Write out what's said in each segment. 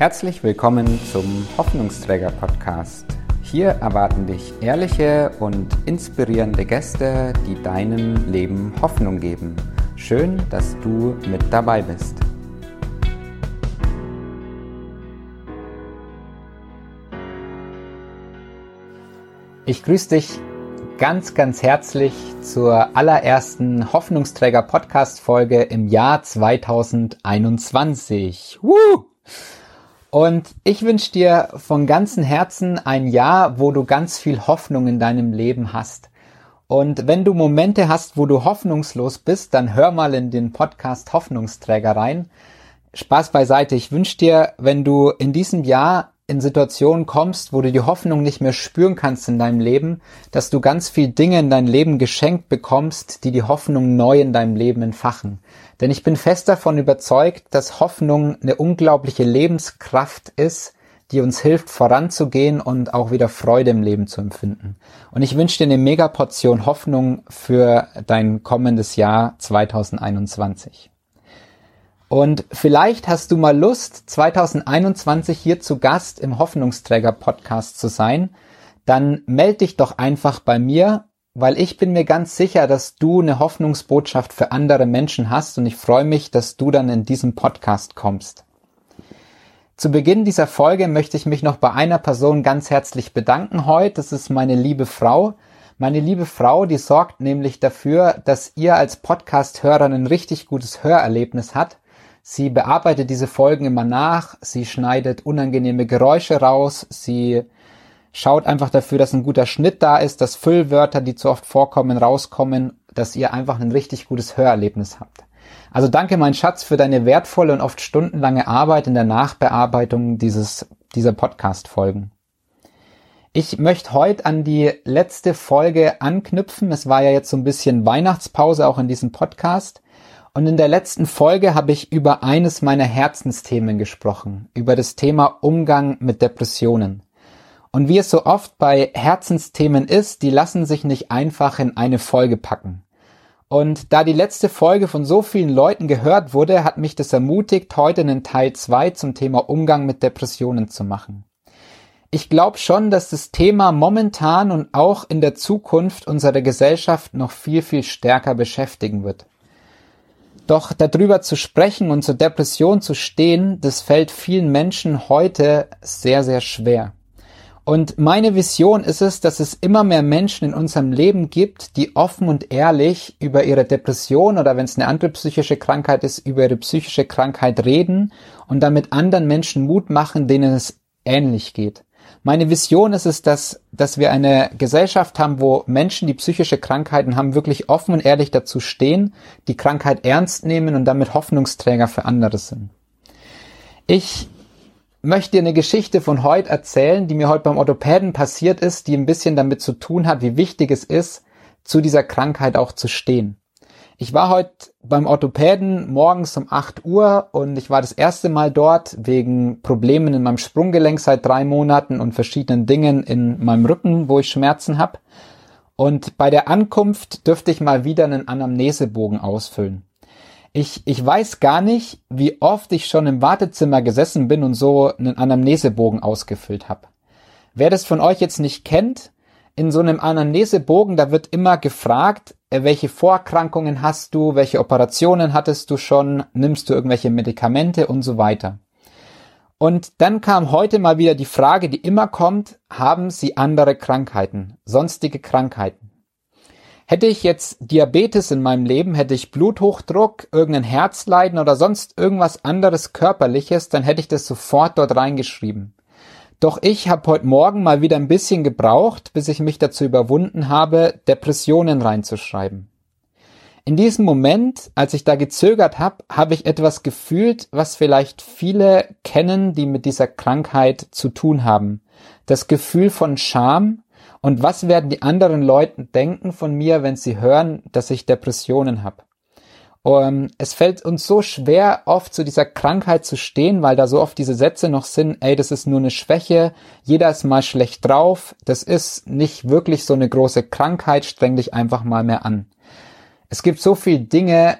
Herzlich willkommen zum Hoffnungsträger Podcast. Hier erwarten dich ehrliche und inspirierende Gäste, die deinem Leben Hoffnung geben. Schön, dass du mit dabei bist. Ich grüße dich ganz, ganz herzlich zur allerersten Hoffnungsträger Podcast Folge im Jahr 2021. Woo! Und ich wünsche dir von ganzem Herzen ein Jahr, wo du ganz viel Hoffnung in deinem Leben hast. Und wenn du Momente hast, wo du hoffnungslos bist, dann hör mal in den Podcast Hoffnungsträger rein. Spaß beiseite. Ich wünsche dir, wenn du in diesem Jahr in Situationen kommst, wo du die Hoffnung nicht mehr spüren kannst in deinem Leben, dass du ganz viel Dinge in dein Leben geschenkt bekommst, die die Hoffnung neu in deinem Leben entfachen. Denn ich bin fest davon überzeugt, dass Hoffnung eine unglaubliche Lebenskraft ist, die uns hilft voranzugehen und auch wieder Freude im Leben zu empfinden. Und ich wünsche dir eine Megaportion Hoffnung für dein kommendes Jahr 2021. Und vielleicht hast du mal Lust, 2021 hier zu Gast im Hoffnungsträger Podcast zu sein. Dann meld dich doch einfach bei mir, weil ich bin mir ganz sicher, dass du eine Hoffnungsbotschaft für andere Menschen hast und ich freue mich, dass du dann in diesem Podcast kommst. Zu Beginn dieser Folge möchte ich mich noch bei einer Person ganz herzlich bedanken heute. Das ist meine liebe Frau. Meine liebe Frau, die sorgt nämlich dafür, dass ihr als Podcast-Hörer ein richtig gutes Hörerlebnis hat Sie bearbeitet diese Folgen immer nach, sie schneidet unangenehme Geräusche raus, sie schaut einfach dafür, dass ein guter Schnitt da ist, dass Füllwörter, die zu oft vorkommen, rauskommen, dass ihr einfach ein richtig gutes Hörerlebnis habt. Also danke, mein Schatz, für deine wertvolle und oft stundenlange Arbeit in der Nachbearbeitung dieses, dieser Podcast-Folgen. Ich möchte heute an die letzte Folge anknüpfen. Es war ja jetzt so ein bisschen Weihnachtspause auch in diesem Podcast. Und in der letzten Folge habe ich über eines meiner Herzensthemen gesprochen, über das Thema Umgang mit Depressionen. Und wie es so oft bei Herzensthemen ist, die lassen sich nicht einfach in eine Folge packen. Und da die letzte Folge von so vielen Leuten gehört wurde, hat mich das ermutigt, heute einen Teil 2 zum Thema Umgang mit Depressionen zu machen. Ich glaube schon, dass das Thema momentan und auch in der Zukunft unsere Gesellschaft noch viel, viel stärker beschäftigen wird. Doch darüber zu sprechen und zur Depression zu stehen, das fällt vielen Menschen heute sehr, sehr schwer. Und meine Vision ist es, dass es immer mehr Menschen in unserem Leben gibt, die offen und ehrlich über ihre Depression oder wenn es eine andere psychische Krankheit ist, über ihre psychische Krankheit reden und damit anderen Menschen Mut machen, denen es ähnlich geht. Meine Vision ist es, dass, dass wir eine Gesellschaft haben, wo Menschen, die psychische Krankheiten haben, wirklich offen und ehrlich dazu stehen, die Krankheit ernst nehmen und damit Hoffnungsträger für andere sind. Ich möchte dir eine Geschichte von heute erzählen, die mir heute beim Orthopäden passiert ist, die ein bisschen damit zu tun hat, wie wichtig es ist, zu dieser Krankheit auch zu stehen. Ich war heute beim Orthopäden morgens um 8 Uhr und ich war das erste Mal dort wegen Problemen in meinem Sprunggelenk seit drei Monaten und verschiedenen Dingen in meinem Rücken, wo ich Schmerzen habe. Und bei der Ankunft dürfte ich mal wieder einen Anamnesebogen ausfüllen. Ich, ich weiß gar nicht, wie oft ich schon im Wartezimmer gesessen bin und so einen Anamnesebogen ausgefüllt habe. Wer das von euch jetzt nicht kennt, in so einem Anamnesebogen, da wird immer gefragt, äh, welche Vorerkrankungen hast du, welche Operationen hattest du schon, nimmst du irgendwelche Medikamente und so weiter. Und dann kam heute mal wieder die Frage, die immer kommt, haben Sie andere Krankheiten, sonstige Krankheiten? Hätte ich jetzt Diabetes in meinem Leben, hätte ich Bluthochdruck, irgendein Herzleiden oder sonst irgendwas anderes körperliches, dann hätte ich das sofort dort reingeschrieben. Doch ich habe heute Morgen mal wieder ein bisschen gebraucht, bis ich mich dazu überwunden habe, Depressionen reinzuschreiben. In diesem Moment, als ich da gezögert habe, habe ich etwas gefühlt, was vielleicht viele kennen, die mit dieser Krankheit zu tun haben. Das Gefühl von Scham und was werden die anderen Leute denken von mir, wenn sie hören, dass ich Depressionen habe. Um, ähm, es fällt uns so schwer, oft zu dieser Krankheit zu stehen, weil da so oft diese Sätze noch sind, ey, das ist nur eine Schwäche, jeder ist mal schlecht drauf, das ist nicht wirklich so eine große Krankheit, streng dich einfach mal mehr an. Es gibt so viele Dinge,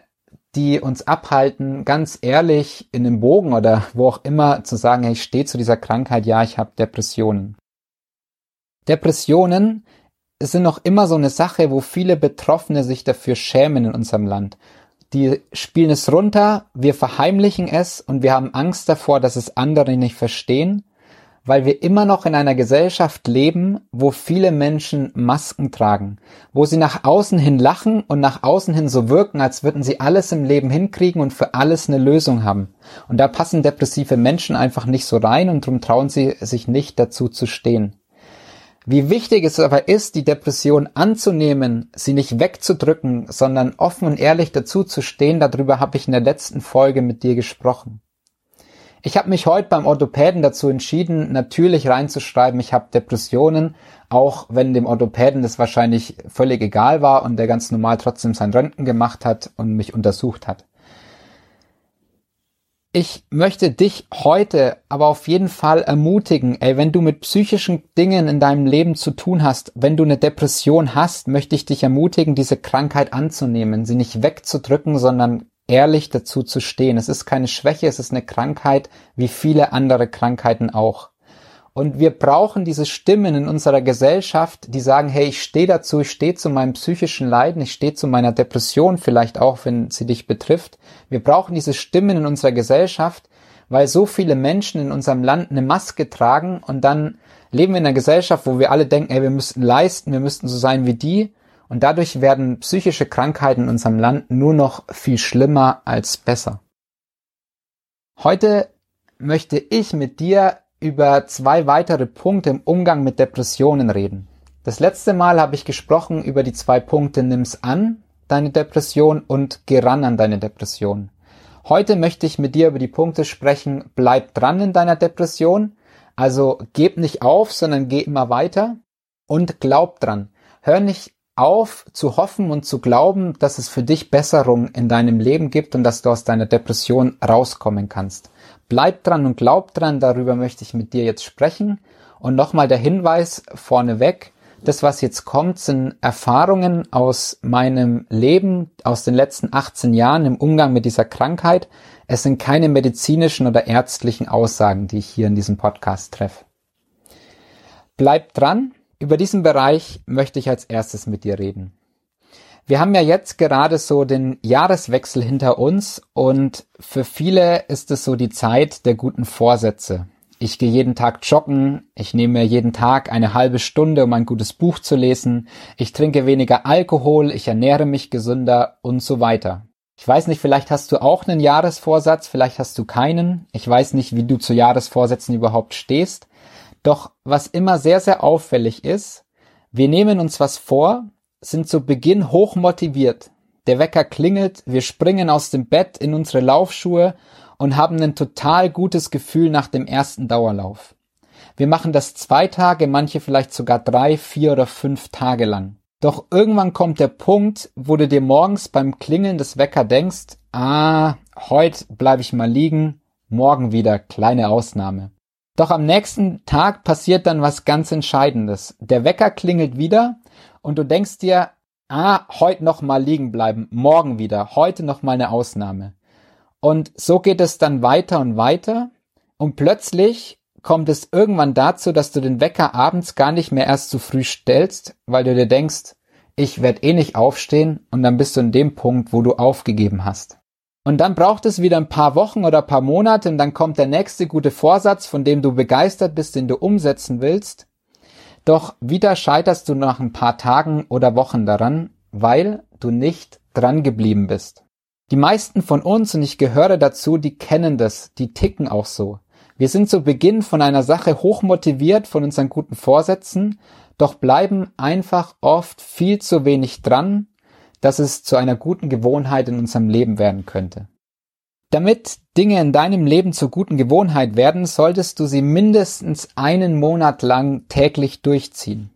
die uns abhalten, ganz ehrlich in dem Bogen oder wo auch immer zu sagen, hey, ich stehe zu dieser Krankheit, ja, ich habe Depressionen. Depressionen sind noch immer so eine Sache, wo viele Betroffene sich dafür schämen in unserem Land. Die spielen es runter, wir verheimlichen es und wir haben Angst davor, dass es andere nicht verstehen weil wir immer noch in einer Gesellschaft leben, wo viele Menschen Masken tragen, wo sie nach außen hin lachen und nach außen hin so wirken, als würden sie alles im Leben hinkriegen und für alles eine Lösung haben. Und da passen depressive Menschen einfach nicht so rein und darum trauen sie sich nicht dazu zu stehen. Wie wichtig es aber ist, die Depression anzunehmen, sie nicht wegzudrücken, sondern offen und ehrlich dazu zu stehen, darüber habe ich in der letzten Folge mit dir gesprochen. Ich habe mich heute beim Orthopäden dazu entschieden, natürlich reinzuschreiben, ich habe Depressionen, auch wenn dem Orthopäden das wahrscheinlich völlig egal war und der ganz normal trotzdem sein Röntgen gemacht hat und mich untersucht hat. Ich möchte dich heute aber auf jeden Fall ermutigen, ey, wenn du mit psychischen Dingen in deinem Leben zu tun hast, wenn du eine Depression hast, möchte ich dich ermutigen, diese Krankheit anzunehmen, sie nicht wegzudrücken, sondern ehrlich dazu zu stehen. Es ist keine Schwäche, es ist eine Krankheit, wie viele andere Krankheiten auch. Und wir brauchen diese Stimmen in unserer Gesellschaft, die sagen, hey, ich stehe dazu, ich stehe zu meinem psychischen Leiden, ich stehe zu meiner Depression vielleicht auch, wenn sie dich betrifft. Wir brauchen diese Stimmen in unserer Gesellschaft, weil so viele Menschen in unserem Land eine Maske tragen und dann leben wir in einer Gesellschaft, wo wir alle denken, hey, wir müssten leisten, wir müssten so sein wie die und dadurch werden psychische Krankheiten in unserem Land nur noch viel schlimmer als besser. Heute möchte ich mit dir über zwei weitere Punkte im Umgang mit Depressionen reden. Das letzte Mal habe ich gesprochen über die zwei Punkte nimm's an, deine Depression und geh ran an deine Depression. Heute möchte ich mit dir über die Punkte sprechen, bleib dran in deiner Depression, also geb nicht auf, sondern geh immer weiter und glaub dran. Hör nicht auf zu hoffen und zu glauben, dass es für dich Besserung in deinem Leben gibt und dass du aus deiner Depression rauskommen kannst. Bleib dran und glaub dran, darüber möchte ich mit dir jetzt sprechen. Und nochmal der Hinweis vorneweg, das, was jetzt kommt, sind Erfahrungen aus meinem Leben, aus den letzten 18 Jahren im Umgang mit dieser Krankheit. Es sind keine medizinischen oder ärztlichen Aussagen, die ich hier in diesem Podcast treffe. Bleib dran, über diesen Bereich möchte ich als erstes mit dir reden. Wir haben ja jetzt gerade so den Jahreswechsel hinter uns und für viele ist es so die Zeit der guten Vorsätze. Ich gehe jeden Tag joggen, ich nehme mir jeden Tag eine halbe Stunde, um ein gutes Buch zu lesen, ich trinke weniger Alkohol, ich ernähre mich gesünder und so weiter. Ich weiß nicht, vielleicht hast du auch einen Jahresvorsatz, vielleicht hast du keinen. Ich weiß nicht, wie du zu Jahresvorsätzen überhaupt stehst. Doch was immer sehr, sehr auffällig ist, wir nehmen uns was vor, sind zu Beginn hoch motiviert. Der Wecker klingelt, wir springen aus dem Bett in unsere Laufschuhe und haben ein total gutes Gefühl nach dem ersten Dauerlauf. Wir machen das zwei Tage, manche vielleicht sogar drei, vier oder fünf Tage lang. Doch irgendwann kommt der Punkt, wo du dir morgens beim Klingeln des Wecker denkst, ah, heute bleibe ich mal liegen, morgen wieder, kleine Ausnahme. Doch am nächsten Tag passiert dann was ganz Entscheidendes. Der Wecker klingelt wieder und du denkst dir, ah, heute noch mal liegen bleiben, morgen wieder, heute noch mal eine Ausnahme. Und so geht es dann weiter und weiter und plötzlich kommt es irgendwann dazu, dass du den Wecker abends gar nicht mehr erst zu früh stellst, weil du dir denkst, ich werde eh nicht aufstehen und dann bist du in dem Punkt, wo du aufgegeben hast. Und dann braucht es wieder ein paar Wochen oder ein paar Monate und dann kommt der nächste gute Vorsatz, von dem du begeistert bist, den du umsetzen willst. Doch wieder scheiterst du nach ein paar Tagen oder Wochen daran, weil du nicht dran geblieben bist. Die meisten von uns, und ich gehöre dazu, die kennen das, die ticken auch so. Wir sind zu Beginn von einer Sache hochmotiviert von unseren guten Vorsätzen, doch bleiben einfach oft viel zu wenig dran dass es zu einer guten Gewohnheit in unserem Leben werden könnte. Damit Dinge in deinem Leben zur guten Gewohnheit werden, solltest du sie mindestens einen Monat lang täglich durchziehen.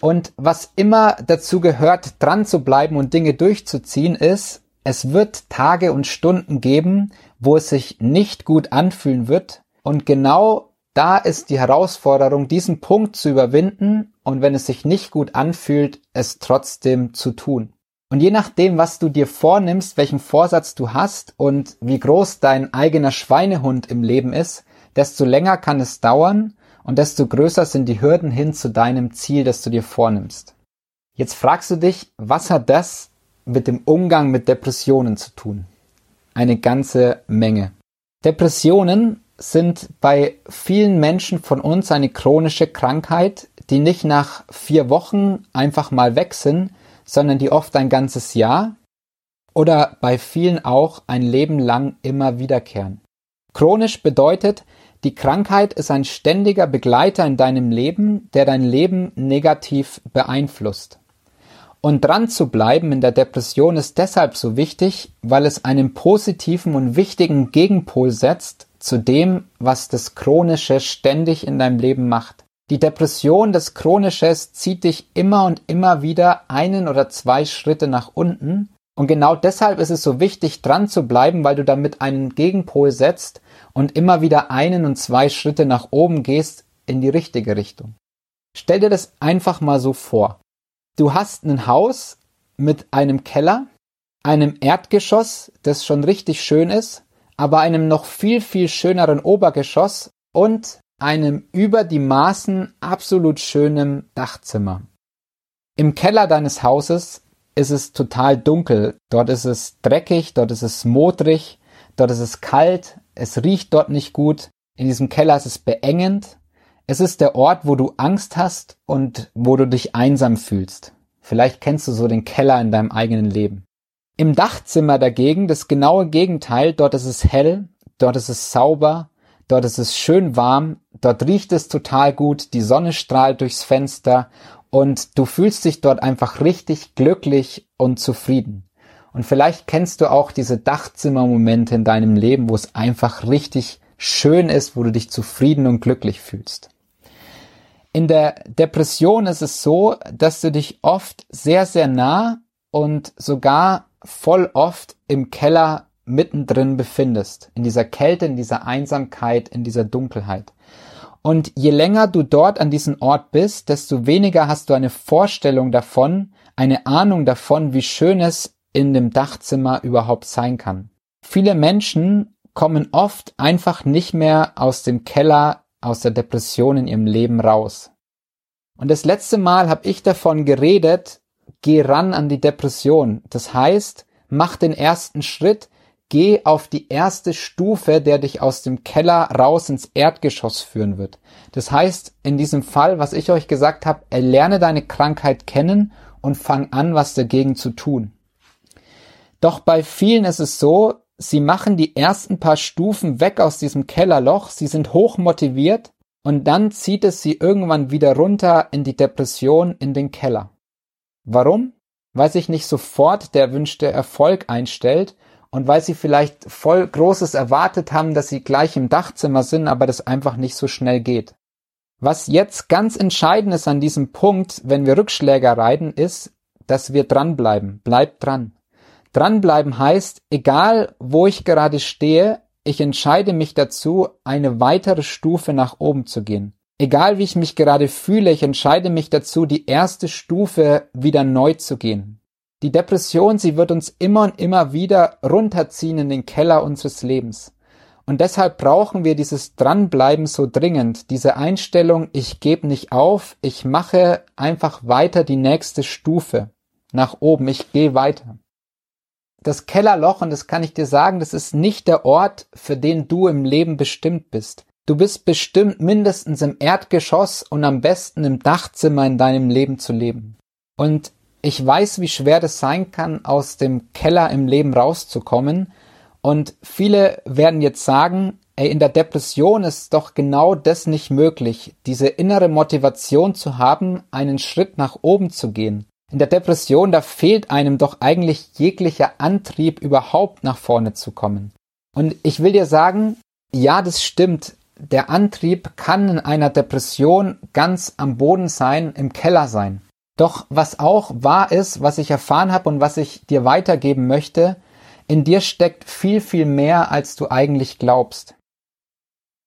Und was immer dazu gehört, dran zu bleiben und Dinge durchzuziehen, ist, es wird Tage und Stunden geben, wo es sich nicht gut anfühlen wird. Und genau da ist die Herausforderung, diesen Punkt zu überwinden und wenn es sich nicht gut anfühlt, es trotzdem zu tun. Und je nachdem, was du dir vornimmst, welchen Vorsatz du hast und wie groß dein eigener Schweinehund im Leben ist, desto länger kann es dauern und desto größer sind die Hürden hin zu deinem Ziel, das du dir vornimmst. Jetzt fragst du dich, was hat das mit dem Umgang mit Depressionen zu tun? Eine ganze Menge. Depressionen sind bei vielen Menschen von uns eine chronische Krankheit, die nicht nach vier Wochen einfach mal weg sind, sondern die oft ein ganzes Jahr oder bei vielen auch ein Leben lang immer wiederkehren. Chronisch bedeutet, die Krankheit ist ein ständiger Begleiter in deinem Leben, der dein Leben negativ beeinflusst. Und dran zu bleiben in der Depression ist deshalb so wichtig, weil es einen positiven und wichtigen Gegenpol setzt zu dem, was das Chronische ständig in deinem Leben macht. Die Depression des Chronisches zieht dich immer und immer wieder einen oder zwei Schritte nach unten. Und genau deshalb ist es so wichtig, dran zu bleiben, weil du damit einen Gegenpol setzt und immer wieder einen und zwei Schritte nach oben gehst in die richtige Richtung. Stell dir das einfach mal so vor. Du hast ein Haus mit einem Keller, einem Erdgeschoss, das schon richtig schön ist, aber einem noch viel, viel schöneren Obergeschoss und einem über die Maßen absolut schönen Dachzimmer. Im Keller deines Hauses ist es total dunkel. Dort ist es dreckig, dort ist es modrig, dort ist es kalt, es riecht dort nicht gut. In diesem Keller ist es beengend. Es ist der Ort, wo du Angst hast und wo du dich einsam fühlst. Vielleicht kennst du so den Keller in deinem eigenen Leben. Im Dachzimmer dagegen das genaue Gegenteil. Dort ist es hell, dort ist es sauber, dort ist es schön warm, dort riecht es total gut, die Sonne strahlt durchs Fenster und du fühlst dich dort einfach richtig glücklich und zufrieden. Und vielleicht kennst du auch diese Dachzimmermomente in deinem Leben, wo es einfach richtig schön ist, wo du dich zufrieden und glücklich fühlst. In der Depression ist es so, dass du dich oft sehr, sehr nah und sogar voll oft im Keller mittendrin befindest, in dieser Kälte, in dieser Einsamkeit, in dieser Dunkelheit. Und je länger du dort an diesem Ort bist, desto weniger hast du eine Vorstellung davon, eine Ahnung davon, wie schön es in dem Dachzimmer überhaupt sein kann. Viele Menschen kommen oft einfach nicht mehr aus dem Keller, aus der Depression in ihrem Leben raus. Und das letzte Mal habe ich davon geredet, geh ran an die Depression. Das heißt, mach den ersten Schritt, geh auf die erste Stufe, der dich aus dem Keller raus ins Erdgeschoss führen wird. Das heißt, in diesem Fall, was ich euch gesagt habe, erlerne deine Krankheit kennen und fang an, was dagegen zu tun. Doch bei vielen ist es so, sie machen die ersten paar Stufen weg aus diesem Kellerloch, sie sind hoch motiviert und dann zieht es sie irgendwann wieder runter in die Depression in den Keller. Warum? Weil sich nicht sofort der erwünschte Erfolg einstellt und weil sie vielleicht voll Großes erwartet haben, dass sie gleich im Dachzimmer sind, aber das einfach nicht so schnell geht. Was jetzt ganz entscheidend ist an diesem Punkt, wenn wir Rückschläge reiten, ist, dass wir dranbleiben. Bleibt dran. Dranbleiben heißt, egal wo ich gerade stehe, ich entscheide mich dazu, eine weitere Stufe nach oben zu gehen. Egal wie ich mich gerade fühle, ich entscheide mich dazu, die erste Stufe wieder neu zu gehen. Die Depression, sie wird uns immer und immer wieder runterziehen in den Keller unseres Lebens. Und deshalb brauchen wir dieses Dranbleiben so dringend, diese Einstellung, ich gebe nicht auf, ich mache einfach weiter die nächste Stufe nach oben, ich gehe weiter. Das Kellerloch, und das kann ich dir sagen, das ist nicht der Ort, für den du im Leben bestimmt bist. Du bist bestimmt mindestens im Erdgeschoss und am besten im Dachzimmer in deinem Leben zu leben. Und ich weiß, wie schwer das sein kann, aus dem Keller im Leben rauszukommen. Und viele werden jetzt sagen, ey, in der Depression ist doch genau das nicht möglich, diese innere Motivation zu haben, einen Schritt nach oben zu gehen. In der Depression, da fehlt einem doch eigentlich jeglicher Antrieb, überhaupt nach vorne zu kommen. Und ich will dir sagen, ja, das stimmt der Antrieb kann in einer Depression ganz am Boden sein, im Keller sein. Doch was auch wahr ist, was ich erfahren habe und was ich dir weitergeben möchte, in dir steckt viel, viel mehr, als du eigentlich glaubst.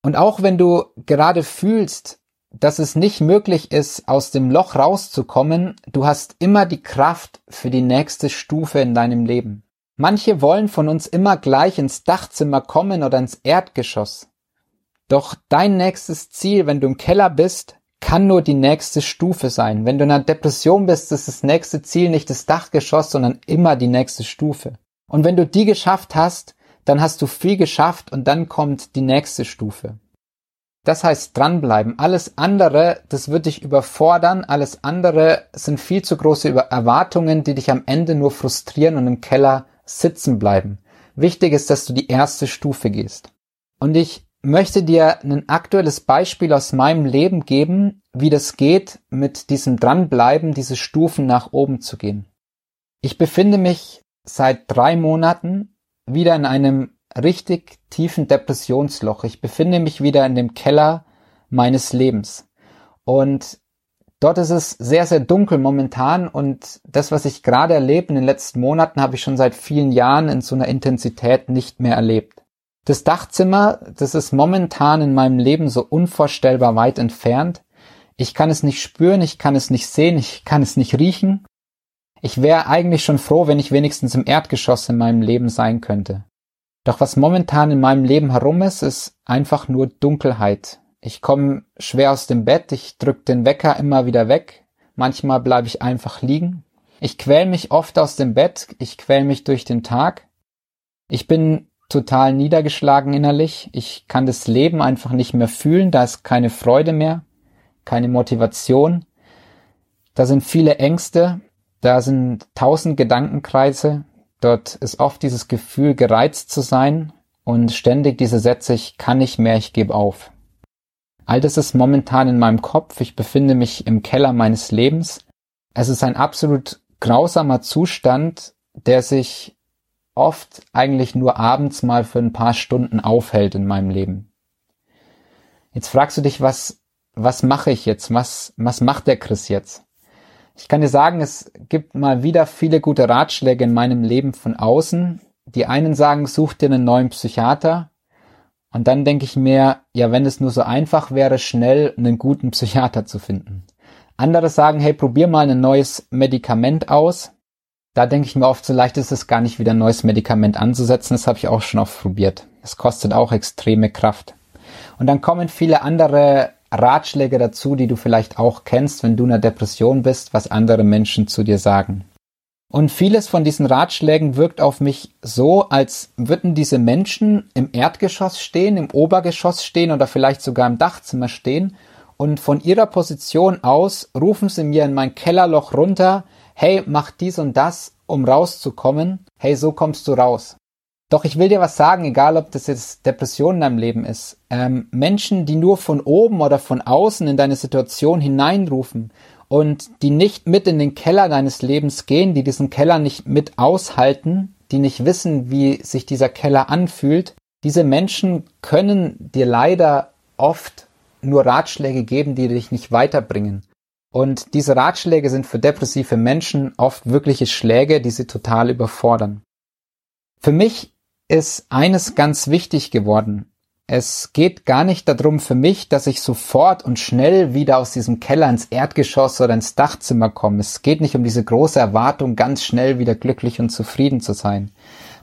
Und auch wenn du gerade fühlst, dass es nicht möglich ist, aus dem Loch rauszukommen, du hast immer die Kraft für die nächste Stufe in deinem Leben. Manche wollen von uns immer gleich ins Dachzimmer kommen oder ins Erdgeschoss. Doch dein nächstes Ziel, wenn du im Keller bist, kann nur die nächste Stufe sein. Wenn du in einer Depression bist, ist das nächste Ziel nicht das Dachgeschoss, sondern immer die nächste Stufe. Und wenn du die geschafft hast, dann hast du viel geschafft und dann kommt die nächste Stufe. Das heißt dranbleiben. Alles andere, das wird dich überfordern. Alles andere sind viel zu große Erwartungen, die dich am Ende nur frustrieren und im Keller sitzen bleiben. Wichtig ist, dass du die erste Stufe gehst. Und ich möchte dir ein aktuelles Beispiel aus meinem Leben geben, wie das geht, mit diesem Dranbleiben, diese Stufen nach oben zu gehen. Ich befinde mich seit drei Monaten wieder in einem richtig tiefen Depressionsloch. Ich befinde mich wieder in dem Keller meines Lebens. Und dort ist es sehr, sehr dunkel momentan und das, was ich gerade erlebe in den letzten Monaten, habe ich schon seit vielen Jahren in so einer Intensität nicht mehr erlebt. Das Dachzimmer, das ist momentan in meinem Leben so unvorstellbar weit entfernt. Ich kann es nicht spüren, ich kann es nicht sehen, ich kann es nicht riechen. Ich wäre eigentlich schon froh, wenn ich wenigstens im Erdgeschoss in meinem Leben sein könnte. Doch was momentan in meinem Leben herum ist, ist einfach nur Dunkelheit. Ich komme schwer aus dem Bett, ich drück den Wecker immer wieder weg, manchmal bleibe ich einfach liegen. Ich quäl mich oft aus dem Bett, ich quäl mich durch den Tag. Ich bin total niedergeschlagen innerlich, ich kann das Leben einfach nicht mehr fühlen, da ist keine Freude mehr, keine Motivation. Da sind viele Ängste, da sind tausend Gedankenkreise, Dort ist oft dieses Gefühl, gereizt zu sein und ständig diese Sätze, ich kann nicht mehr, ich gebe auf. All das ist momentan in meinem Kopf. Ich befinde mich im Keller meines Lebens. Es ist ein absolut grausamer Zustand, der sich oft eigentlich nur abends mal für ein paar Stunden aufhält in meinem Leben. Jetzt fragst du dich, was, was mache ich jetzt? Was, was macht der Chris jetzt? Ich kann dir sagen, es gibt mal wieder viele gute Ratschläge in meinem Leben von außen. Die einen sagen, such dir einen neuen Psychiater. Und dann denke ich mir, ja, wenn es nur so einfach wäre, schnell einen guten Psychiater zu finden. Andere sagen, hey, probier mal ein neues Medikament aus. Da denke ich mir oft, so leicht ist es gar nicht wieder ein neues Medikament anzusetzen. Das habe ich auch schon oft probiert. Es kostet auch extreme Kraft. Und dann kommen viele andere Ratschläge dazu, die du vielleicht auch kennst, wenn du in einer Depression bist, was andere Menschen zu dir sagen. Und vieles von diesen Ratschlägen wirkt auf mich so, als würden diese Menschen im Erdgeschoss stehen, im Obergeschoss stehen oder vielleicht sogar im Dachzimmer stehen und von ihrer Position aus rufen sie mir in mein Kellerloch runter, hey, mach dies und das, um rauszukommen, hey, so kommst du raus. Doch ich will dir was sagen, egal ob das jetzt Depression in deinem Leben ist. Ähm, Menschen, die nur von oben oder von außen in deine Situation hineinrufen und die nicht mit in den Keller deines Lebens gehen, die diesen Keller nicht mit aushalten, die nicht wissen, wie sich dieser Keller anfühlt, diese Menschen können dir leider oft nur Ratschläge geben, die dich nicht weiterbringen. Und diese Ratschläge sind für depressive Menschen oft wirkliche Schläge, die sie total überfordern. Für mich ist eines ganz wichtig geworden. Es geht gar nicht darum für mich, dass ich sofort und schnell wieder aus diesem Keller ins Erdgeschoss oder ins Dachzimmer komme. Es geht nicht um diese große Erwartung, ganz schnell wieder glücklich und zufrieden zu sein.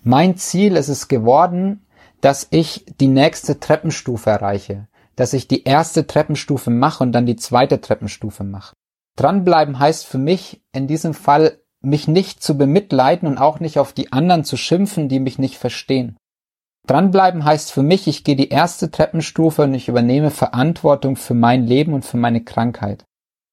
Mein Ziel ist es geworden, dass ich die nächste Treppenstufe erreiche, dass ich die erste Treppenstufe mache und dann die zweite Treppenstufe mache. Dranbleiben heißt für mich in diesem Fall mich nicht zu bemitleiden und auch nicht auf die anderen zu schimpfen, die mich nicht verstehen. Dranbleiben heißt für mich, ich gehe die erste Treppenstufe und ich übernehme Verantwortung für mein Leben und für meine Krankheit.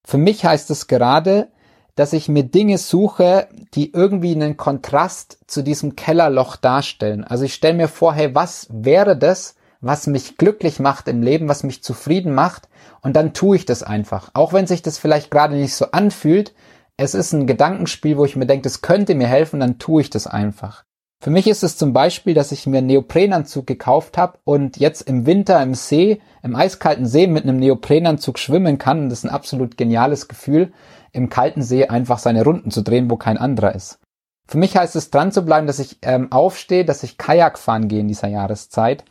Für mich heißt es gerade, dass ich mir Dinge suche, die irgendwie einen Kontrast zu diesem Kellerloch darstellen. Also ich stelle mir vor, hey, was wäre das, was mich glücklich macht im Leben, was mich zufrieden macht, und dann tue ich das einfach. Auch wenn sich das vielleicht gerade nicht so anfühlt, es ist ein Gedankenspiel, wo ich mir denke, das könnte mir helfen, dann tue ich das einfach. Für mich ist es zum Beispiel, dass ich mir einen Neoprenanzug gekauft habe und jetzt im Winter im See, im eiskalten See mit einem Neoprenanzug schwimmen kann. Und das ist ein absolut geniales Gefühl, im kalten See einfach seine Runden zu drehen, wo kein anderer ist. Für mich heißt es dran zu bleiben, dass ich ähm, aufstehe, dass ich Kajak fahren gehe in dieser Jahreszeit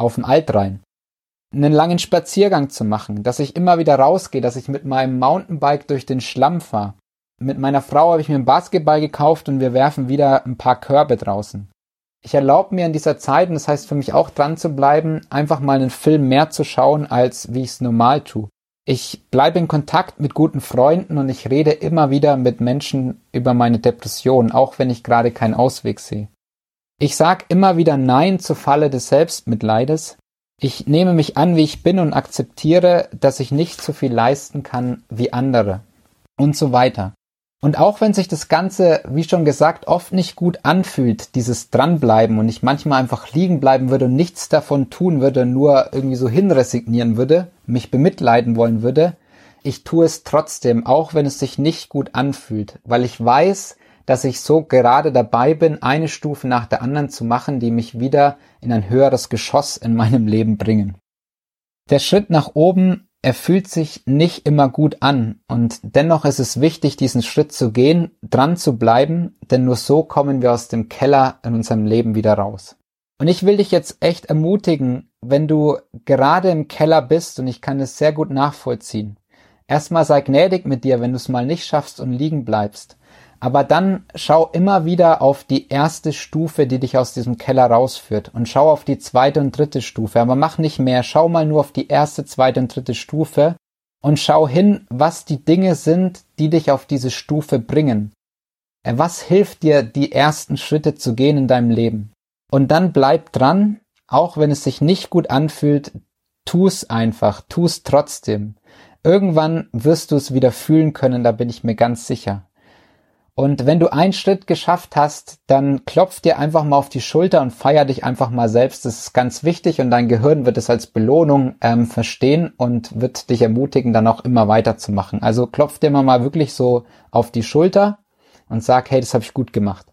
auf dem Altrhein. einen langen Spaziergang zu machen, dass ich immer wieder rausgehe, dass ich mit meinem Mountainbike durch den Schlamm fahre. Mit meiner Frau habe ich mir einen Basketball gekauft und wir werfen wieder ein paar Körbe draußen. Ich erlaube mir in dieser Zeit, und das heißt für mich auch dran zu bleiben, einfach mal einen Film mehr zu schauen, als wie ich es normal tue. Ich bleibe in Kontakt mit guten Freunden und ich rede immer wieder mit Menschen über meine Depression, auch wenn ich gerade keinen Ausweg sehe. Ich sage immer wieder Nein zur Falle des Selbstmitleides. Ich nehme mich an, wie ich bin und akzeptiere, dass ich nicht so viel leisten kann wie andere. Und so weiter. Und auch wenn sich das Ganze, wie schon gesagt, oft nicht gut anfühlt, dieses Dranbleiben und ich manchmal einfach liegen bleiben würde und nichts davon tun würde, nur irgendwie so hinresignieren würde, mich bemitleiden wollen würde, ich tue es trotzdem, auch wenn es sich nicht gut anfühlt, weil ich weiß, dass ich so gerade dabei bin, eine Stufe nach der anderen zu machen, die mich wieder in ein höheres Geschoss in meinem Leben bringen. Der Schritt nach oben, er fühlt sich nicht immer gut an und dennoch ist es wichtig, diesen Schritt zu gehen, dran zu bleiben, denn nur so kommen wir aus dem Keller in unserem Leben wieder raus. Und ich will dich jetzt echt ermutigen, wenn du gerade im Keller bist und ich kann es sehr gut nachvollziehen. Erstmal sei gnädig mit dir, wenn du es mal nicht schaffst und liegen bleibst. Aber dann schau immer wieder auf die erste Stufe, die dich aus diesem Keller rausführt und schau auf die zweite und dritte Stufe. Aber mach nicht mehr. Schau mal nur auf die erste, zweite und dritte Stufe und schau hin, was die Dinge sind, die dich auf diese Stufe bringen. Äh, was hilft dir, die ersten Schritte zu gehen in deinem Leben? Und dann bleib dran, auch wenn es sich nicht gut anfühlt, tu es einfach, tu es trotzdem. Irgendwann wirst du es wieder fühlen können, da bin ich mir ganz sicher. Und wenn du einen Schritt geschafft hast, dann klopf dir einfach mal auf die Schulter und feier dich einfach mal selbst. Das ist ganz wichtig und dein Gehirn wird es als Belohnung ähm, verstehen und wird dich ermutigen, dann auch immer weiterzumachen. Also klopf dir mal wirklich so auf die Schulter und sag, hey, das habe ich gut gemacht.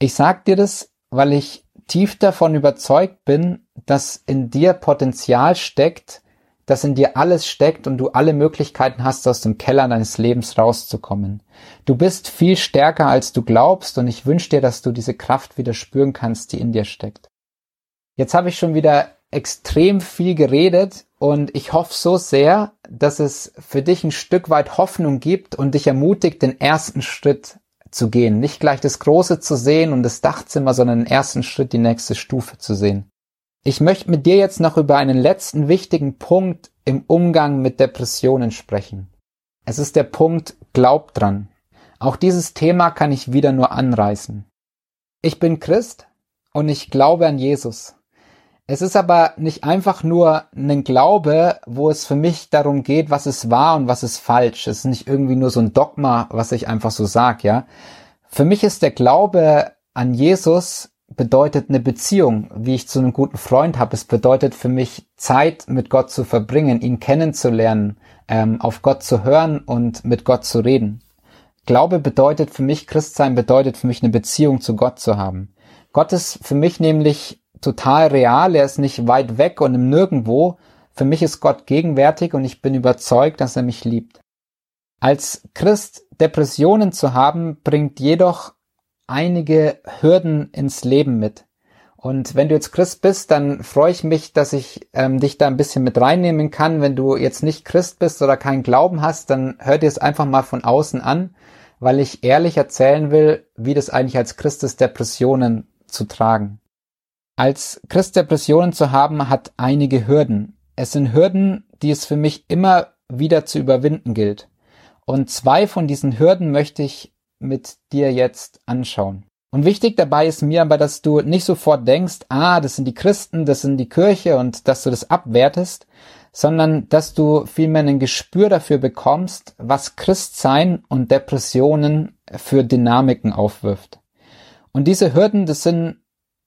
Ich sag dir das, weil ich tief davon überzeugt bin, dass in dir Potenzial steckt, dass in dir alles steckt und du alle Möglichkeiten hast, aus dem Keller deines Lebens rauszukommen. Du bist viel stärker, als du glaubst und ich wünsche dir, dass du diese Kraft wieder spüren kannst, die in dir steckt. Jetzt habe ich schon wieder extrem viel geredet und ich hoffe so sehr, dass es für dich ein Stück weit Hoffnung gibt und dich ermutigt, den ersten Schritt zu gehen. Nicht gleich das Große zu sehen und das Dachzimmer, sondern den ersten Schritt, die nächste Stufe zu sehen. Ich möchte mit dir jetzt noch über einen letzten wichtigen Punkt im Umgang mit Depressionen sprechen. Es ist der Punkt Glaub dran. Auch dieses Thema kann ich wieder nur anreißen. Ich bin Christ und ich glaube an Jesus. Es ist aber nicht einfach nur ein Glaube, wo es für mich darum geht, was ist wahr und was ist falsch. Es ist nicht irgendwie nur so ein Dogma, was ich einfach so sag, ja. Für mich ist der Glaube an Jesus bedeutet eine Beziehung, wie ich zu einem guten Freund habe. Es bedeutet für mich Zeit mit Gott zu verbringen, ihn kennenzulernen, ähm, auf Gott zu hören und mit Gott zu reden. Glaube bedeutet für mich, Christsein bedeutet für mich eine Beziehung zu Gott zu haben. Gott ist für mich nämlich total real, er ist nicht weit weg und im Nirgendwo. Für mich ist Gott gegenwärtig und ich bin überzeugt, dass er mich liebt. Als Christ Depressionen zu haben, bringt jedoch einige Hürden ins Leben mit. Und wenn du jetzt Christ bist, dann freue ich mich, dass ich ähm, dich da ein bisschen mit reinnehmen kann. Wenn du jetzt nicht Christ bist oder keinen Glauben hast, dann hör dir es einfach mal von außen an, weil ich ehrlich erzählen will, wie das eigentlich als Christ ist, Depressionen zu tragen. Als Christ Depressionen zu haben, hat einige Hürden. Es sind Hürden, die es für mich immer wieder zu überwinden gilt. Und zwei von diesen Hürden möchte ich mit dir jetzt anschauen. Und wichtig dabei ist mir aber, dass du nicht sofort denkst, ah, das sind die Christen, das sind die Kirche und dass du das abwertest, sondern dass du vielmehr ein Gespür dafür bekommst, was Christsein und Depressionen für Dynamiken aufwirft. Und diese Hürden, das sind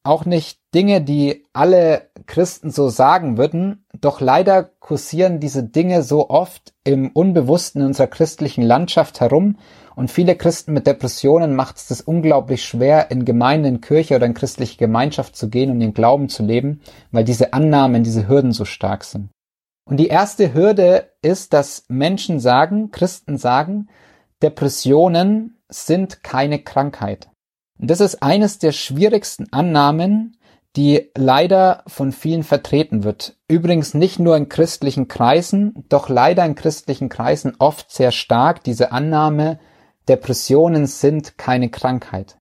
auch nicht Dinge, die alle Christen so sagen würden, doch leider kursieren diese Dinge so oft im Unbewussten unserer christlichen Landschaft herum und viele Christen mit Depressionen macht es das unglaublich schwer, in Gemeinden, in Kirche oder in christliche Gemeinschaft zu gehen und ihren Glauben zu leben, weil diese Annahmen, diese Hürden so stark sind. Und die erste Hürde ist, dass Menschen sagen, Christen sagen, Depressionen sind keine Krankheit. Und das ist eines der schwierigsten Annahmen, die leider von vielen vertreten wird. Übrigens nicht nur in christlichen Kreisen, doch leider in christlichen Kreisen oft sehr stark diese Annahme, Depressionen sind keine Krankheit.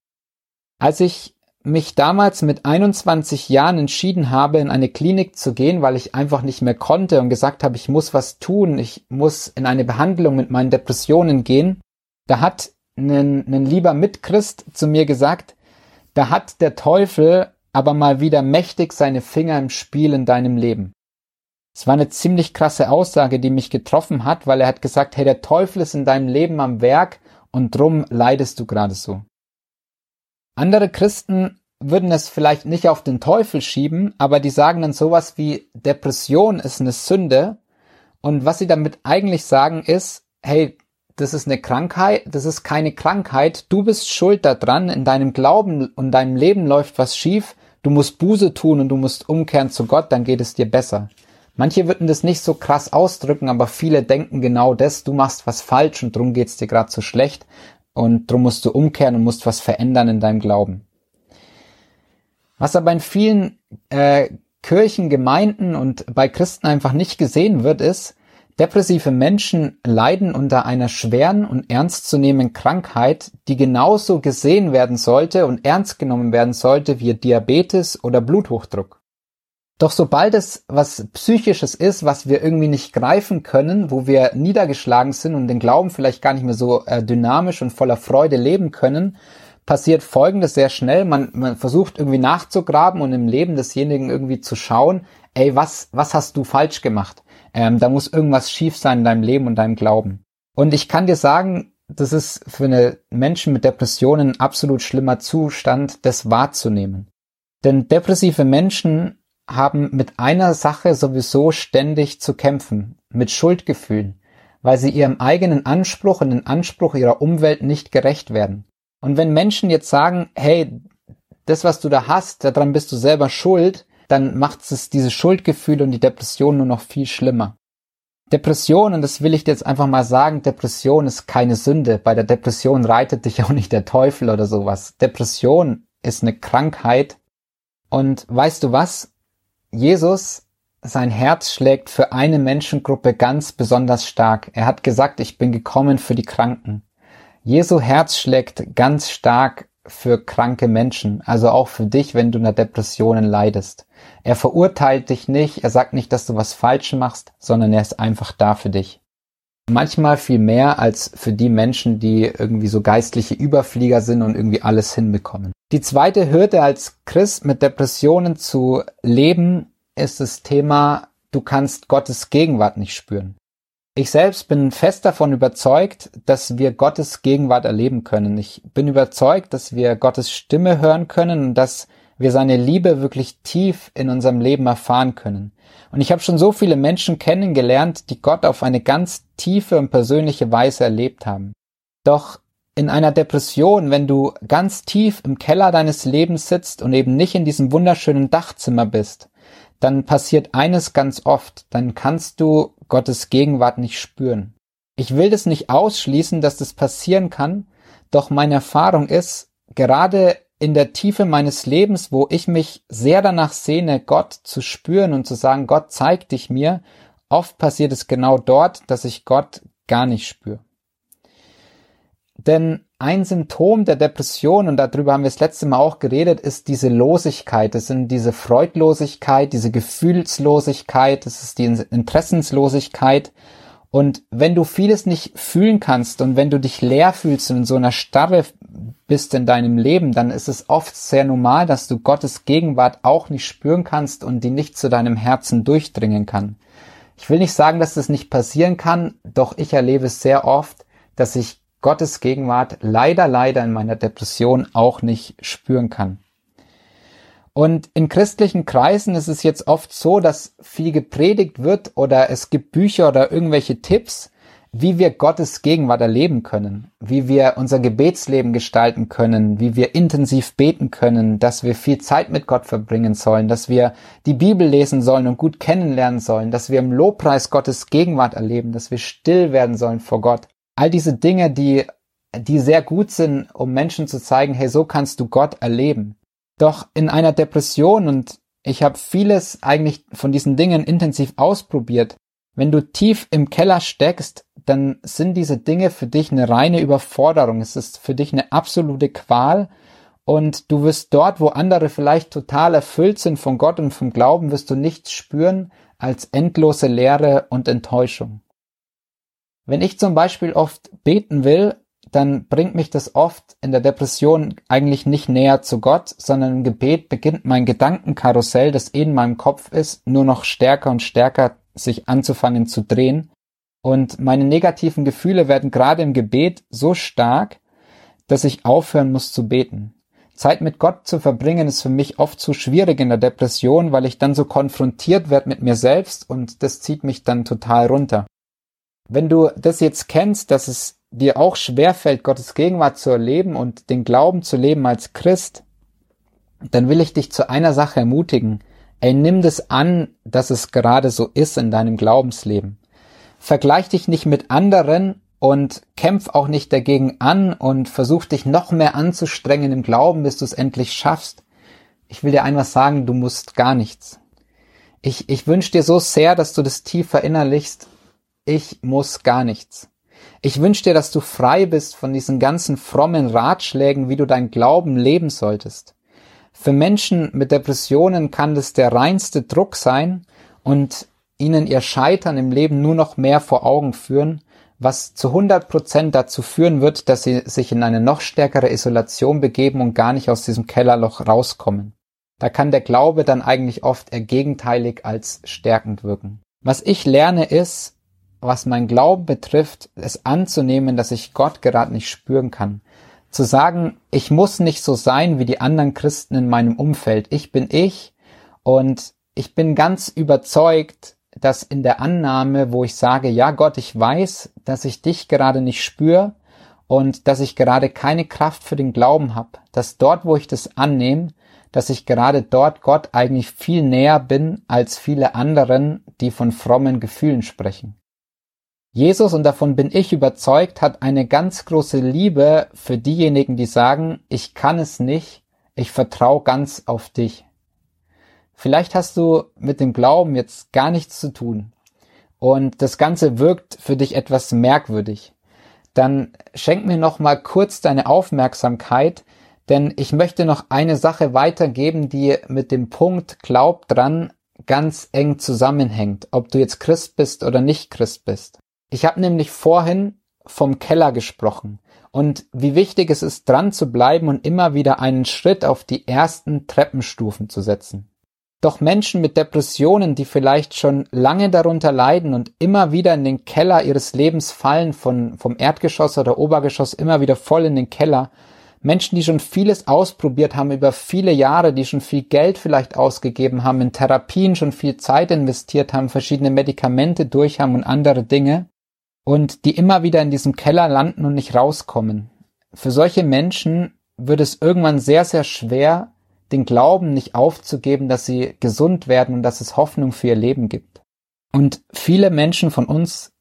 Als ich mich damals mit 21 Jahren entschieden habe, in eine Klinik zu gehen, weil ich einfach nicht mehr konnte und gesagt habe, ich muss was tun, ich muss in eine Behandlung mit meinen Depressionen gehen, da hat ein, ein lieber Mitchrist zu mir gesagt, da hat der Teufel aber mal wieder mächtig seine Finger im Spiel in deinem Leben. Es war eine ziemlich krasse Aussage, die mich getroffen hat, weil er hat gesagt, hey, der Teufel ist in deinem Leben am Werk und drum leidest du gerade so. Andere Christen würden es vielleicht nicht auf den Teufel schieben, aber die sagen dann sowas wie Depression ist eine Sünde und was sie damit eigentlich sagen ist, hey, das ist eine Krankheit, das ist keine Krankheit, du bist schuld daran, in deinem Glauben und deinem Leben läuft was schief, du musst Buße tun und du musst umkehren zu Gott, dann geht es dir besser. Manche würden das nicht so krass ausdrücken, aber viele denken genau das, du machst was falsch und drum geht's dir gerade so schlecht und drum musst du umkehren und musst was verändern in deinem Glauben. Was aber in vielen äh, Kirchen, Gemeinden und bei Christen einfach nicht gesehen wird, ist, Depressive Menschen leiden unter einer schweren und ernstzunehmenden Krankheit, die genauso gesehen werden sollte und ernst genommen werden sollte wie Diabetes oder Bluthochdruck. Doch sobald es was Psychisches ist, was wir irgendwie nicht greifen können, wo wir niedergeschlagen sind und den Glauben vielleicht gar nicht mehr so äh, dynamisch und voller Freude leben können, passiert Folgendes sehr schnell. Man, man versucht irgendwie nachzugraben und im Leben desjenigen irgendwie zu schauen, ey, was, was hast du falsch gemacht? Ähm, da muss irgendwas schief sein in deinem Leben und deinem Glauben. Und ich kann dir sagen, das ist für eine Menschen mit Depressionen ein absolut schlimmer Zustand, das wahrzunehmen. Denn depressive Menschen haben mit einer Sache sowieso ständig zu kämpfen, mit Schuldgefühlen, weil sie ihrem eigenen Anspruch und den Anspruch ihrer Umwelt nicht gerecht werden. Und wenn Menschen jetzt sagen, hey, das, was du da hast, daran bist du selber schuld, dann macht es diese Schuldgefühle und die Depression nur noch viel schlimmer. Depression, und das will ich dir jetzt einfach mal sagen, Depression ist keine Sünde. Bei der Depression reitet dich auch nicht der Teufel oder sowas. Depression ist eine Krankheit. Und weißt du was? Jesus, sein Herz schlägt für eine Menschengruppe ganz besonders stark. Er hat gesagt, ich bin gekommen für die Kranken. Jesu Herz schlägt ganz stark für kranke Menschen, also auch für dich, wenn du unter Depressionen leidest. Er verurteilt dich nicht, er sagt nicht, dass du was falsch machst, sondern er ist einfach da für dich. Manchmal viel mehr als für die Menschen, die irgendwie so geistliche Überflieger sind und irgendwie alles hinbekommen. Die zweite Hürde als Christ mit Depressionen zu leben, ist das Thema, du kannst Gottes Gegenwart nicht spüren. Ich selbst bin fest davon überzeugt, dass wir Gottes Gegenwart erleben können. Ich bin überzeugt, dass wir Gottes Stimme hören können und dass wir seine Liebe wirklich tief in unserem Leben erfahren können. Und ich habe schon so viele Menschen kennengelernt, die Gott auf eine ganz tiefe und persönliche Weise erlebt haben. Doch in einer Depression, wenn du ganz tief im Keller deines Lebens sitzt und eben nicht in diesem wunderschönen Dachzimmer bist, dann passiert eines ganz oft, dann kannst du Gottes Gegenwart nicht spüren. Ich will das nicht ausschließen, dass das passieren kann, doch meine Erfahrung ist, gerade in der Tiefe meines Lebens, wo ich mich sehr danach sehne, Gott zu spüren und zu sagen, Gott zeig dich mir, oft passiert es genau dort, dass ich Gott gar nicht spüre. Denn ein Symptom der Depression, und darüber haben wir das letzte Mal auch geredet, ist diese Losigkeit. Das sind diese Freudlosigkeit, diese Gefühlslosigkeit, das ist die Interessenslosigkeit. Und wenn du vieles nicht fühlen kannst und wenn du dich leer fühlst und in so einer Starre bist in deinem Leben, dann ist es oft sehr normal, dass du Gottes Gegenwart auch nicht spüren kannst und die nicht zu deinem Herzen durchdringen kann. Ich will nicht sagen, dass das nicht passieren kann, doch ich erlebe es sehr oft, dass ich Gottes Gegenwart leider, leider in meiner Depression auch nicht spüren kann. Und in christlichen Kreisen ist es jetzt oft so, dass viel gepredigt wird oder es gibt Bücher oder irgendwelche Tipps, wie wir Gottes Gegenwart erleben können, wie wir unser Gebetsleben gestalten können, wie wir intensiv beten können, dass wir viel Zeit mit Gott verbringen sollen, dass wir die Bibel lesen sollen und gut kennenlernen sollen, dass wir im Lobpreis Gottes Gegenwart erleben, dass wir still werden sollen vor Gott. All diese Dinge, die, die sehr gut sind, um Menschen zu zeigen, hey, so kannst du Gott erleben. Doch in einer Depression und ich habe vieles eigentlich von diesen Dingen intensiv ausprobiert. Wenn du tief im Keller steckst, dann sind diese Dinge für dich eine reine Überforderung. Es ist für dich eine absolute Qual und du wirst dort, wo andere vielleicht total erfüllt sind von Gott und vom Glauben, wirst du nichts spüren als endlose Leere und Enttäuschung. Wenn ich zum Beispiel oft beten will, dann bringt mich das oft in der Depression eigentlich nicht näher zu Gott, sondern im Gebet beginnt mein Gedankenkarussell, das in meinem Kopf ist, nur noch stärker und stärker sich anzufangen zu drehen. Und meine negativen Gefühle werden gerade im Gebet so stark, dass ich aufhören muss zu beten. Zeit mit Gott zu verbringen ist für mich oft zu schwierig in der Depression, weil ich dann so konfrontiert werde mit mir selbst und das zieht mich dann total runter. Wenn du das jetzt kennst, dass es dir auch schwerfällt, Gottes Gegenwart zu erleben und den Glauben zu leben als Christ, dann will ich dich zu einer Sache ermutigen. Ey, nimm das an, dass es gerade so ist in deinem Glaubensleben. Vergleich dich nicht mit anderen und kämpf auch nicht dagegen an und versuch dich noch mehr anzustrengen im Glauben, bis du es endlich schaffst. Ich will dir einmal sagen, du musst gar nichts. Ich, ich wünsche dir so sehr, dass du das tief verinnerlichst. Ich muss gar nichts. Ich wünsche dir, dass du frei bist von diesen ganzen frommen Ratschlägen, wie du dein Glauben leben solltest. Für Menschen mit Depressionen kann das der reinste Druck sein und ihnen ihr Scheitern im Leben nur noch mehr vor Augen führen was zu 100 Prozent dazu führen wird, dass sie sich in eine noch stärkere Isolation begeben und gar nicht aus diesem Kellerloch rauskommen. Da kann der Glaube dann eigentlich oft eher gegenteilig als stärkend wirken. Was ich lerne ist, was mein Glauben betrifft, es anzunehmen, dass ich Gott gerade nicht spüren kann. Zu sagen, ich muss nicht so sein wie die anderen Christen in meinem Umfeld. Ich bin ich und ich bin ganz überzeugt, dass in der Annahme, wo ich sage, ja Gott, ich weiß, dass ich dich gerade nicht spüre und dass ich gerade keine Kraft für den Glauben habe, dass dort, wo ich das annehme, dass ich gerade dort Gott eigentlich viel näher bin als viele anderen, die von frommen Gefühlen sprechen. Jesus, und davon bin ich überzeugt, hat eine ganz große Liebe für diejenigen, die sagen, ich kann es nicht, ich vertraue ganz auf dich. Vielleicht hast du mit dem Glauben jetzt gar nichts zu tun und das Ganze wirkt für dich etwas merkwürdig. Dann schenk mir noch mal kurz deine Aufmerksamkeit, denn ich möchte noch eine Sache weitergeben, die mit dem Punkt Glaub dran ganz eng zusammenhängt, ob du jetzt Christ bist oder nicht Christ bist. Ich habe nämlich vorhin vom Keller gesprochen und wie wichtig es ist, dran zu bleiben und immer wieder einen Schritt auf die ersten Treppenstufen zu setzen. Doch Menschen mit Depressionen, die vielleicht schon lange darunter leiden und immer wieder in den Keller ihres Lebens fallen, von, vom Erdgeschoss oder Obergeschoss immer wieder voll in den Keller, Menschen, die schon vieles ausprobiert haben über viele Jahre, die schon viel Geld vielleicht ausgegeben haben, in Therapien schon viel Zeit investiert haben, verschiedene Medikamente durch haben und andere Dinge und die immer wieder in diesem Keller landen und nicht rauskommen. Für solche Menschen wird es irgendwann sehr, sehr schwer, den Glauben nicht aufzugeben, dass sie gesund werden und dass es Hoffnung für ihr Leben gibt. Und viele Menschen von uns,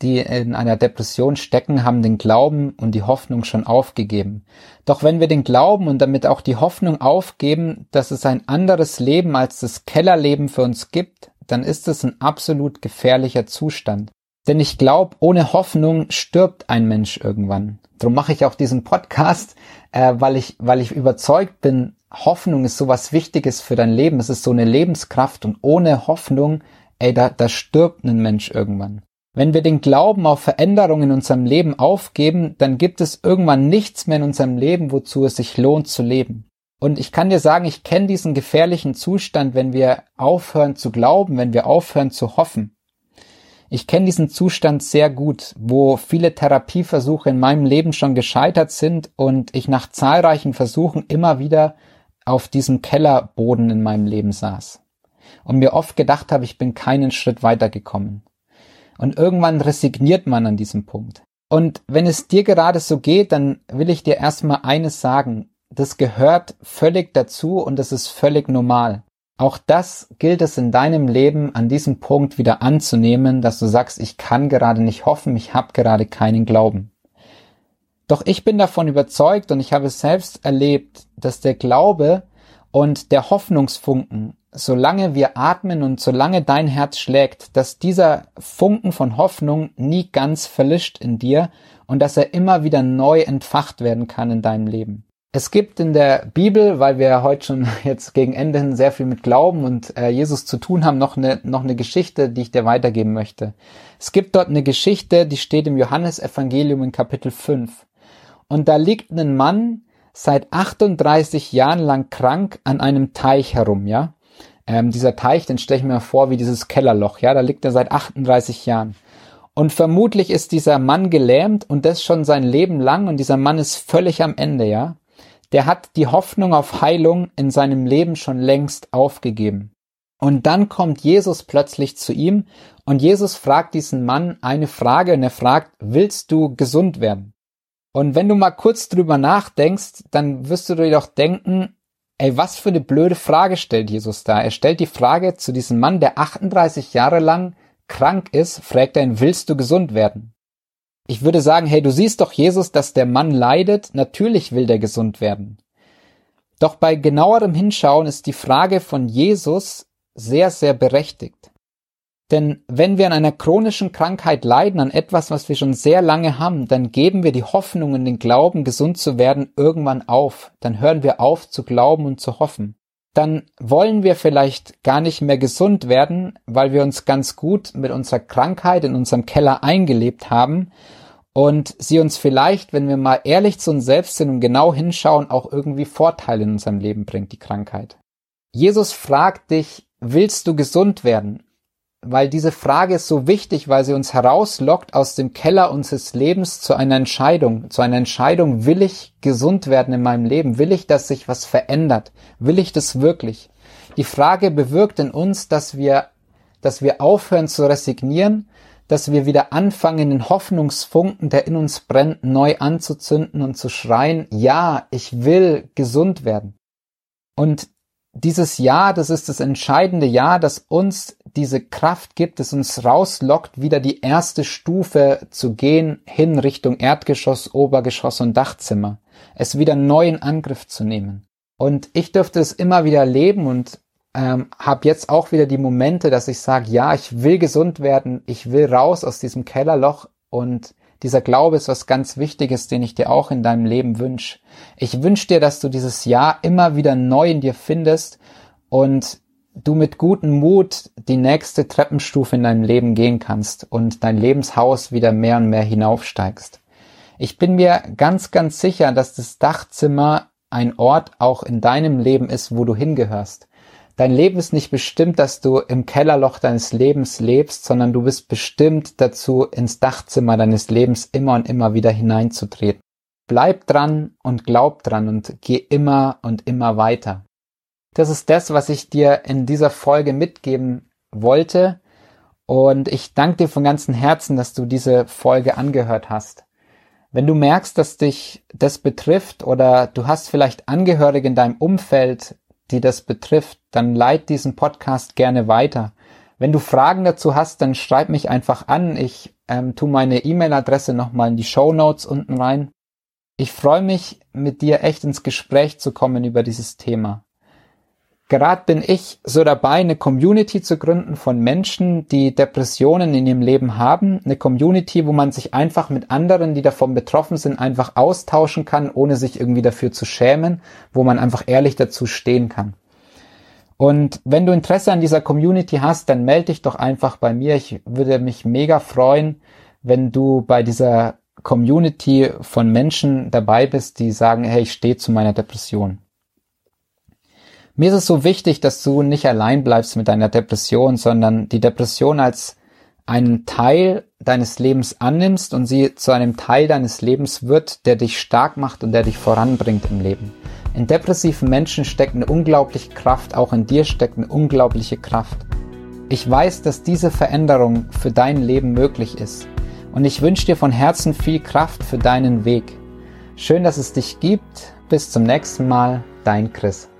die in einer Depression stecken, haben den Glauben und die Hoffnung schon aufgegeben. Doch wenn wir den Glauben und damit auch die Hoffnung aufgeben, dass es ein anderes Leben als das Kellerleben für uns gibt, dann ist es ein absolut gefährlicher Zustand. Denn ich glaube, ohne Hoffnung stirbt ein Mensch irgendwann. Darum mache ich auch diesen Podcast, äh, weil ich, weil ich überzeugt bin, Hoffnung ist sowas Wichtiges für dein Leben. Es ist so eine Lebenskraft und ohne Hoffnung, ey, da, da stirbt ein Mensch irgendwann. Wenn wir den Glauben auf Veränderungen in unserem Leben aufgeben, dann gibt es irgendwann nichts mehr in unserem Leben, wozu es sich lohnt zu leben. Und ich kann dir sagen, ich kenne diesen gefährlichen Zustand, wenn wir aufhören zu glauben, wenn wir aufhören zu hoffen. Ich kenne diesen Zustand sehr gut, wo viele Therapieversuche in meinem Leben schon gescheitert sind und ich nach zahlreichen Versuchen immer wieder auf diesem Kellerboden in meinem Leben saß und mir oft gedacht habe, ich bin keinen Schritt weitergekommen. Und irgendwann resigniert man an diesem Punkt. Und wenn es dir gerade so geht, dann will ich dir erstmal eines sagen. Das gehört völlig dazu und das ist völlig normal. Auch das gilt es in deinem Leben an diesem Punkt wieder anzunehmen, dass du sagst, ich kann gerade nicht hoffen, ich habe gerade keinen Glauben. Doch ich bin davon überzeugt und ich habe es selbst erlebt, dass der Glaube Und der Hoffnungsfunken, solange wir atmen und solange dein Herz schlägt, dass dieser Funken von Hoffnung nie ganz verlischt in dir und dass er immer wieder neu entfacht werden kann in deinem Leben. Es gibt in der Bibel, weil wir heute schon jetzt gegen Ende hin sehr viel mit Glauben und äh, Jesus zu tun haben, noch eine, noch eine Geschichte, die ich dir weitergeben möchte. Es gibt dort eine Geschichte, die steht im Johannesevangelium in Kapitel 5. Und da liegt ein Mann seit 38 Jahren lang krank an einem Teich herum, ja. Ähm, dieser Teich, den stelle ich mir vor wie dieses Kellerloch, ja, da liegt er seit 38 Jahren. Und vermutlich ist dieser Mann gelähmt und das schon sein Leben lang und dieser Mann ist völlig am Ende, ja der hat die Hoffnung auf Heilung in seinem Leben schon längst aufgegeben. Und dann kommt Jesus plötzlich zu ihm und Jesus fragt diesen Mann eine Frage und er fragt, willst du gesund werden? Und wenn du mal kurz drüber nachdenkst, dann wirst du dir doch denken, ey, was für eine blöde Frage stellt Jesus da? Er stellt die Frage zu diesem Mann, der 38 Jahre lang krank ist, fragt er ihn, willst du gesund werden? Ich würde sagen, hey, du siehst doch Jesus, dass der Mann leidet, natürlich will der gesund werden. Doch bei genauerem Hinschauen ist die Frage von Jesus sehr, sehr berechtigt. Denn wenn wir an einer chronischen Krankheit leiden, an etwas, was wir schon sehr lange haben, dann geben wir die Hoffnung und den Glauben, gesund zu werden, irgendwann auf. Dann hören wir auf zu glauben und zu hoffen. Dann wollen wir vielleicht gar nicht mehr gesund werden, weil wir uns ganz gut mit unserer Krankheit in unserem Keller eingelebt haben und sie uns vielleicht, wenn wir mal ehrlich zu uns selbst sind und genau hinschauen, auch irgendwie Vorteile in unserem Leben bringt, die Krankheit. Jesus fragt dich, willst du gesund werden? Weil diese Frage ist so wichtig, weil sie uns herauslockt aus dem Keller unseres Lebens zu einer Entscheidung, zu einer Entscheidung, will ich gesund werden in meinem Leben? Will ich, dass sich was verändert? Will ich das wirklich? Die Frage bewirkt in uns, dass wir, dass wir aufhören zu resignieren dass wir wieder anfangen, den Hoffnungsfunken, der in uns brennt, neu anzuzünden und zu schreien, ja, ich will gesund werden. Und dieses Ja, das ist das entscheidende Ja, das uns diese Kraft gibt, das uns rauslockt, wieder die erste Stufe zu gehen, hin Richtung Erdgeschoss, Obergeschoss und Dachzimmer. Es wieder neu in Angriff zu nehmen. Und ich dürfte es immer wieder leben und ähm, habe jetzt auch wieder die Momente, dass ich sage, ja, ich will gesund werden, ich will raus aus diesem Kellerloch und dieser Glaube ist was ganz Wichtiges, den ich dir auch in deinem Leben wünsche. Ich wünsche dir, dass du dieses Jahr immer wieder neu in dir findest und du mit gutem Mut die nächste Treppenstufe in deinem Leben gehen kannst und dein Lebenshaus wieder mehr und mehr hinaufsteigst. Ich bin mir ganz, ganz sicher, dass das Dachzimmer ein Ort auch in deinem Leben ist, wo du hingehörst. Dein Leben ist nicht bestimmt, dass du im Kellerloch deines Lebens lebst, sondern du bist bestimmt dazu, ins Dachzimmer deines Lebens immer und immer wieder hineinzutreten. Bleib dran und glaub dran und geh immer und immer weiter. Das ist das, was ich dir in dieser Folge mitgeben wollte. Und ich danke dir von ganzem Herzen, dass du diese Folge angehört hast. Wenn du merkst, dass dich das betrifft oder du hast vielleicht Angehörige in deinem Umfeld, die das betrifft, dann leit diesen Podcast gerne weiter. Wenn du Fragen dazu hast, dann schreib mich einfach an. Ich ähm, tu meine E-Mail-Adresse nochmal in die Show Notes unten rein. Ich freue mich, mit dir echt ins Gespräch zu kommen über dieses Thema. Gerade bin ich so dabei, eine Community zu gründen von Menschen, die Depressionen in ihrem Leben haben. Eine Community, wo man sich einfach mit anderen, die davon betroffen sind, einfach austauschen kann, ohne sich irgendwie dafür zu schämen, wo man einfach ehrlich dazu stehen kann. Und wenn du Interesse an dieser Community hast, dann melde dich doch einfach bei mir. Ich würde mich mega freuen, wenn du bei dieser Community von Menschen dabei bist, die sagen, hey, ich stehe zu meiner Depression. Mir ist es so wichtig, dass du nicht allein bleibst mit deiner Depression, sondern die Depression als einen Teil deines Lebens annimmst und sie zu einem Teil deines Lebens wird, der dich stark macht und der dich voranbringt im Leben. In depressiven Menschen steckt eine unglaubliche Kraft, auch in dir steckt eine unglaubliche Kraft. Ich weiß, dass diese Veränderung für dein Leben möglich ist und ich wünsche dir von Herzen viel Kraft für deinen Weg. Schön, dass es dich gibt. Bis zum nächsten Mal, dein Chris.